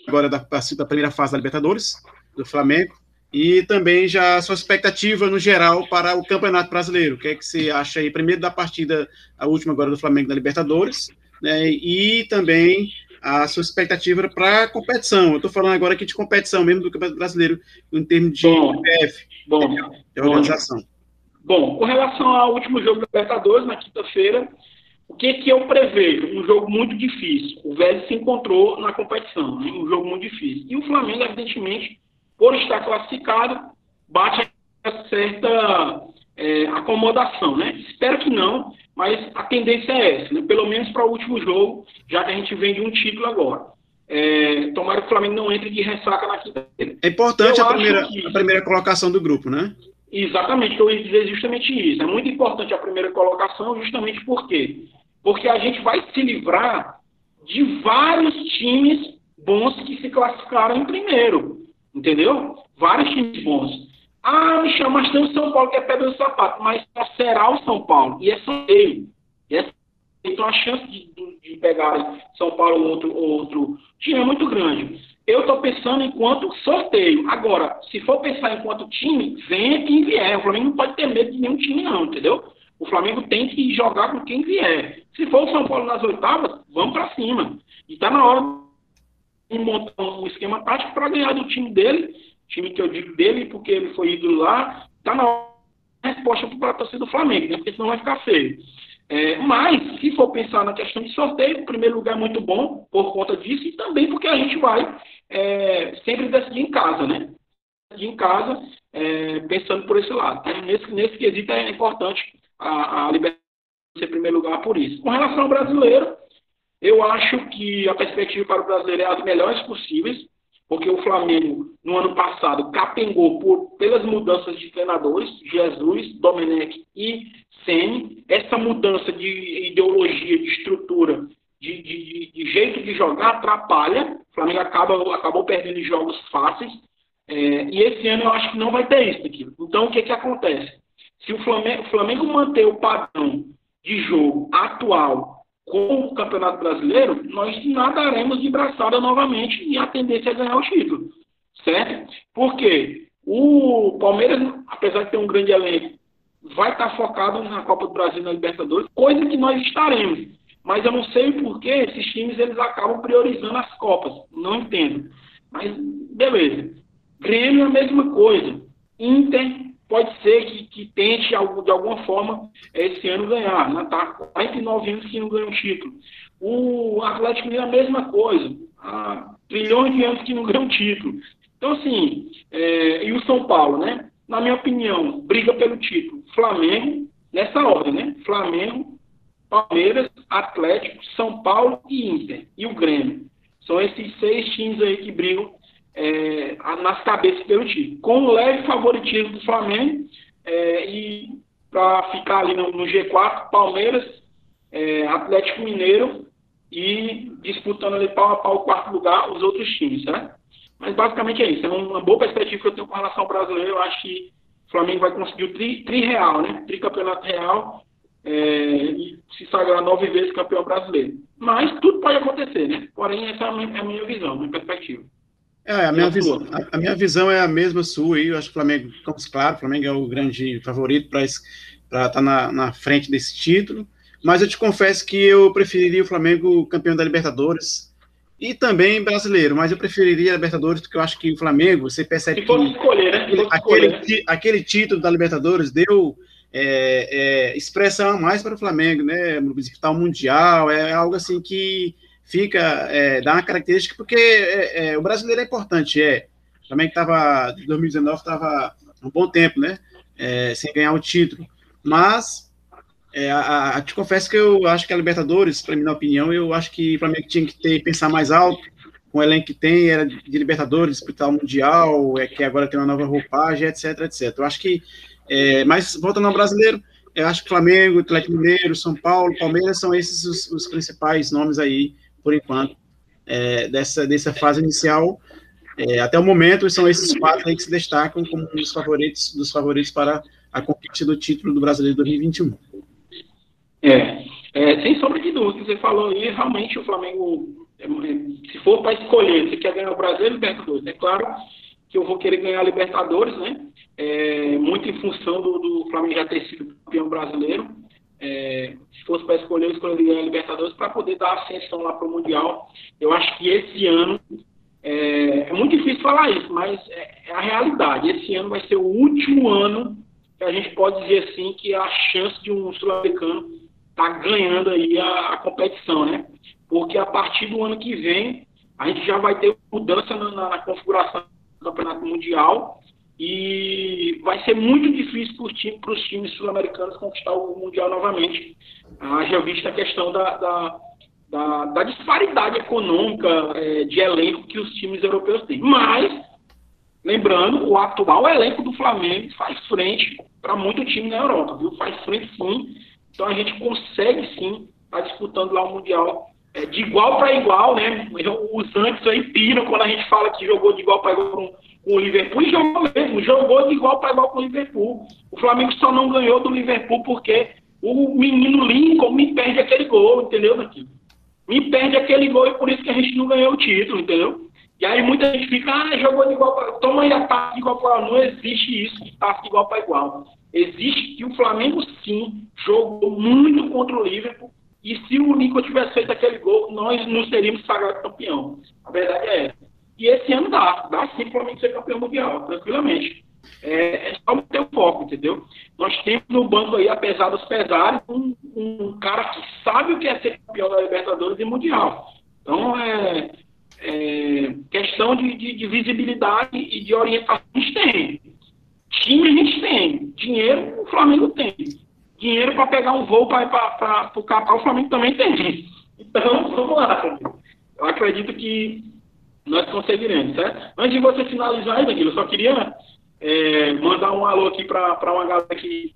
agora da, da primeira fase da Libertadores, do Flamengo, e também já a sua expectativa no geral para o Campeonato Brasileiro. O que é que você acha aí, primeiro da partida, a última agora do Flamengo na Libertadores, né, e também a sua expectativa para a competição. Eu estou falando agora aqui de competição mesmo do Campeonato Brasileiro, em termos de bom, PF, bom, de organização. Bom, com relação ao último jogo da Libertadores, na quinta-feira, o que, que eu prevejo? Um jogo muito difícil. O Vélez se encontrou na competição, né? um jogo muito difícil. E o Flamengo, evidentemente, por estar classificado, bate a certa é, acomodação, né? Espero que não, mas a tendência é essa, né? Pelo menos para o último jogo, já que a gente vem de um título agora. É, tomara que o Flamengo não entre de ressaca na quinta-feira. É importante a primeira, que... a primeira colocação do grupo, né? Exatamente, eu ia dizer justamente isso. É muito importante a primeira colocação, justamente por quê? Porque a gente vai se livrar de vários times bons que se classificaram em primeiro. Entendeu? Vários times bons. Ah, me mas tem o São Paulo que é pedra no sapato, mas será o São Paulo. E é sorteio. É então a chance de, de, pegar São Paulo ou outro, outro time é muito grande. Eu estou pensando enquanto sorteio. Agora, se for pensar enquanto time, venha quem vier. O Flamengo não pode ter medo de nenhum time, não, entendeu? O Flamengo tem que jogar com quem vier. Se for o São Paulo nas oitavas, vamos para cima. E está na hora de montar um esquema tático para ganhar do time dele, time que eu digo dele, porque ele foi ídolo lá. Está na resposta para a torcida do Flamengo, né? porque senão vai ficar feio. É, mas, se for pensar na questão de sorteio, o primeiro lugar é muito bom por conta disso e também porque a gente vai é, sempre decidir em casa, né? Decidir em casa, é, pensando por esse lado. Então, nesse, nesse quesito é importante a, a liberdade ser primeiro lugar por isso. Com relação ao brasileiro, Eu acho que a perspectiva para o brasileiro é as melhores possíveis, porque o Flamengo, no ano passado, capengou por, pelas mudanças de treinadores, Jesus, Domenech e Sene. Essa mudança de ideologia, de estrutura, de, de, de, jeito de jogar atrapalha. O Flamengo acaba, acabou perdendo jogos fáceis. É, e esse ano eu acho que não vai ter isso aqui. Então, o que, que acontece? Se o Flamengo, o Flamengo manter o padrão de jogo atual com o Campeonato Brasileiro, nós nadaremos de braçada novamente e a tendência é ganhar o título. Certo? Porque o Palmeiras, apesar de ter um grande elenco, vai estar focado na Copa do Brasil na Libertadores, coisa que nós estaremos. Mas eu não sei por que esses times eles acabam priorizando as Copas. Não entendo. Mas beleza. Grêmio é a mesma coisa. Inter pode ser que, que tente, de alguma forma, esse ano ganhar. Né? Tá 49 anos que não ganha um título. O Atlético Mineiro é a mesma coisa. Há trilhões de anos que não ganha um título. Então, assim, é, e o São Paulo, né? Na minha opinião, briga pelo título. Flamengo, nessa ordem, né? Flamengo, Palmeiras, Atlético, São Paulo e Inter. E o Grêmio. São esses seis times aí que brigam é, nas cabeças pelo título. Com o leve favoritismo do Flamengo é, e para ficar ali no, no, G4, Palmeiras, é, Atlético Mineiro e disputando ali pau a pau o quarto lugar os outros times, né? Mas basicamente é isso. É uma boa perspectiva que eu tenho com relação ao brasileiro. Eu acho que o Flamengo vai conseguir o tri, tri real, né? Tricampeonato real é, e se sagrar nove vezes campeão brasileiro. Mas tudo pode acontecer, né? Porém, essa é a minha, é a minha visão, a minha perspectiva. É, a minha, visão, a, a, minha visão é a mesma sua aí. Eu acho que o Flamengo, claro, o Flamengo é o grande favorito para estar tá na, na frente desse título. Mas eu te confesso que eu preferiria o Flamengo campeão da Libertadores e também brasileiro, mas eu preferiria a Libertadores porque eu acho que o Flamengo, você percebe que escolher, né? aquele, aquele título da Libertadores deu é, é, expressão a mais para o Flamengo, né? Visitar o Mundial, é algo assim que fica, é, dá uma característica, porque é, é, o brasileiro é importante, é. Também que estava, 2019 estava um bom tempo, né? É, sem ganhar o título. Mas, é, a, a, te confesso que eu acho que a Libertadores, para minha opinião, eu acho que o Flamengo tinha que ter, pensar mais alto, com o elenco que tem, era de Libertadores, disputar o Mundial, é que agora tem uma nova roupagem, etc, etc. Eu acho que, é, mas voltando ao brasileiro, eu acho que Flamengo, Atlético Mineiro, São Paulo, Palmeiras são esses os, os principais nomes aí por enquanto, é, dessa, dessa fase inicial. É, até o momento, são esses quatro aí que se destacam como um dos favoritos, dos favoritos para a conquista do título do Brasileiro 2021. É, é sem sombra de dúvida, você falou aí, realmente o Flamengo, é, é, se for para escolher, você quer ganhar o Brasileiro ou Libertadores? É claro que eu vou querer ganhar a Libertadores, né? É, muito em função do, do Flamengo já ter sido campeão brasileiro. É, se fosse para escolher, eu escolheria a Libertadores para poder dar ascensão lá para o Mundial. Eu acho que esse ano, é, é, muito difícil falar isso, mas é, é, a realidade. Esse ano vai ser o último ano que a gente pode dizer assim que a chance de um sul-americano tá ganhando aí a, a, competição, né? Porque a partir do ano que vem, a gente já vai ter mudança na, na configuração do Campeonato Mundial e vai ser muito difícil para os times, sul-americanos conquistar o Mundial novamente. Haja vista a questão da, da, da, da disparidade econômica é, de elenco que os times europeus têm. Mas, lembrando, o atual elenco do Flamengo faz frente para muito time na Europa, viu? Faz frente sim. Então a gente consegue sim estar tá disputando lá o Mundial é, de igual para igual, né? Os antes aí piram quando a gente fala que jogou de igual para igual com, com o Liverpool e jogou mesmo, jogou de igual para igual com o Liverpool. O Flamengo só não ganhou do Liverpool porque o menino Lincoln me perde aquele gol, entendeu, Daquilo? Me perde aquele gol e por isso que a gente não ganhou o título, entendeu? E aí muita gente fica, ah, jogou de igual para toma aí a taça de igual para igual. Não existe isso de taça de igual para igual. Existe que o Flamengo sim jogou muito contra o Liverpool e se o Lincoln tivesse feito aquele gol, nós não seríamos sagrado campeão. A verdade é essa. E esse ano dá, dá sim para o ser campeão mundial, tranquilamente. É, é só manter o foco, entendeu? Nós temos no banco aí, apesar dos pesares, um, um cara que sabe o que é ser campeão da Libertadores e Mundial. Então, é, é questão de, de, de, visibilidade e de orientação a gente tem. Time a gente tem. Dinheiro o Flamengo tem dinheiro para pegar um voo para o Capão, o Flamengo também tem. Então, vamos lá. Eu acredito que nós conseguiremos, certo? Antes de você finalizar, Danilo, eu só queria é, mandar um alô aqui para uma galera que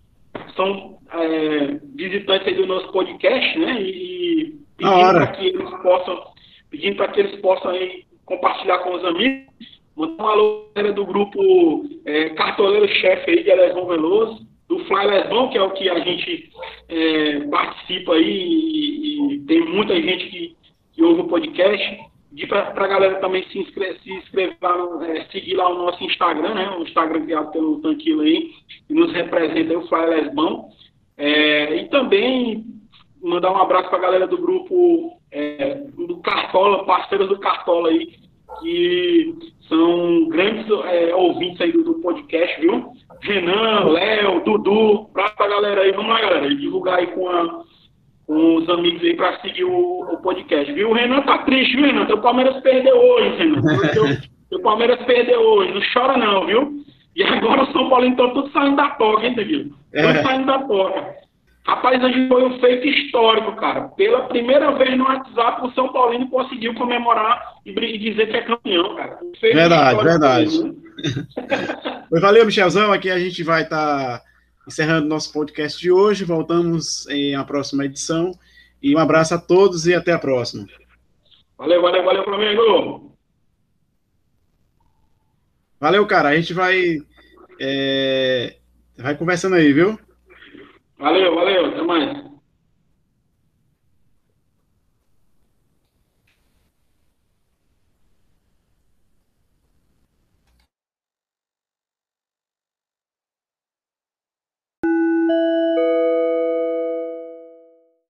são é, visitantes do nosso podcast, né? E pedindo para que eles possam, pedindo para que eles possam aí, compartilhar com os amigos. Mandar um alô do grupo é, Cartoleiro Chefe aí de Elesão Veloso, do Fly que é o que a gente é, participa aí e, e, tem muita gente que, que ouve o podcast. Pedir para a galera também se, inscrever, se inscrever é, seguir lá o nosso Instagram, né? O Instagram criado pelo Tanquilo aí, que nos representa o Fly Lesbão. É, e também mandar um abraço para a galera do grupo é, do Cartola, parceiros do Cartola aí, que são grandes é, ouvintes aí do, do, podcast, viu? Renan, Léo, Dudu, pra a galera aí, vamos lá, galera, divulgar aí com a com os amigos aí para seguir o, o, podcast, viu? O Renan tá triste, viu, Renan? Teu Palmeiras perdeu hoje, Renan. Teu, Palmeiras perdeu hoje. Não chora não, viu? E agora o São Paulo então tudo saindo da toca, hein, Danilo? Tudo é. saindo da toca. Rapaz, hoje foi um feito histórico, cara. Pela primeira vez no WhatsApp, o São Paulino conseguiu comemorar e dizer que é campeão, cara. Um verdade, verdade. Mesmo, Valeu, Michelzão. Aqui a gente vai estar. Tá encerrando nosso podcast de hoje. Voltamos em a próxima edição. E um abraço a todos e até a próxima. Valeu, valeu, valeu, Flamengo! Valeu, cara. A gente vai. É... Vai conversando aí, viu? Valeu, valeu. Até mais.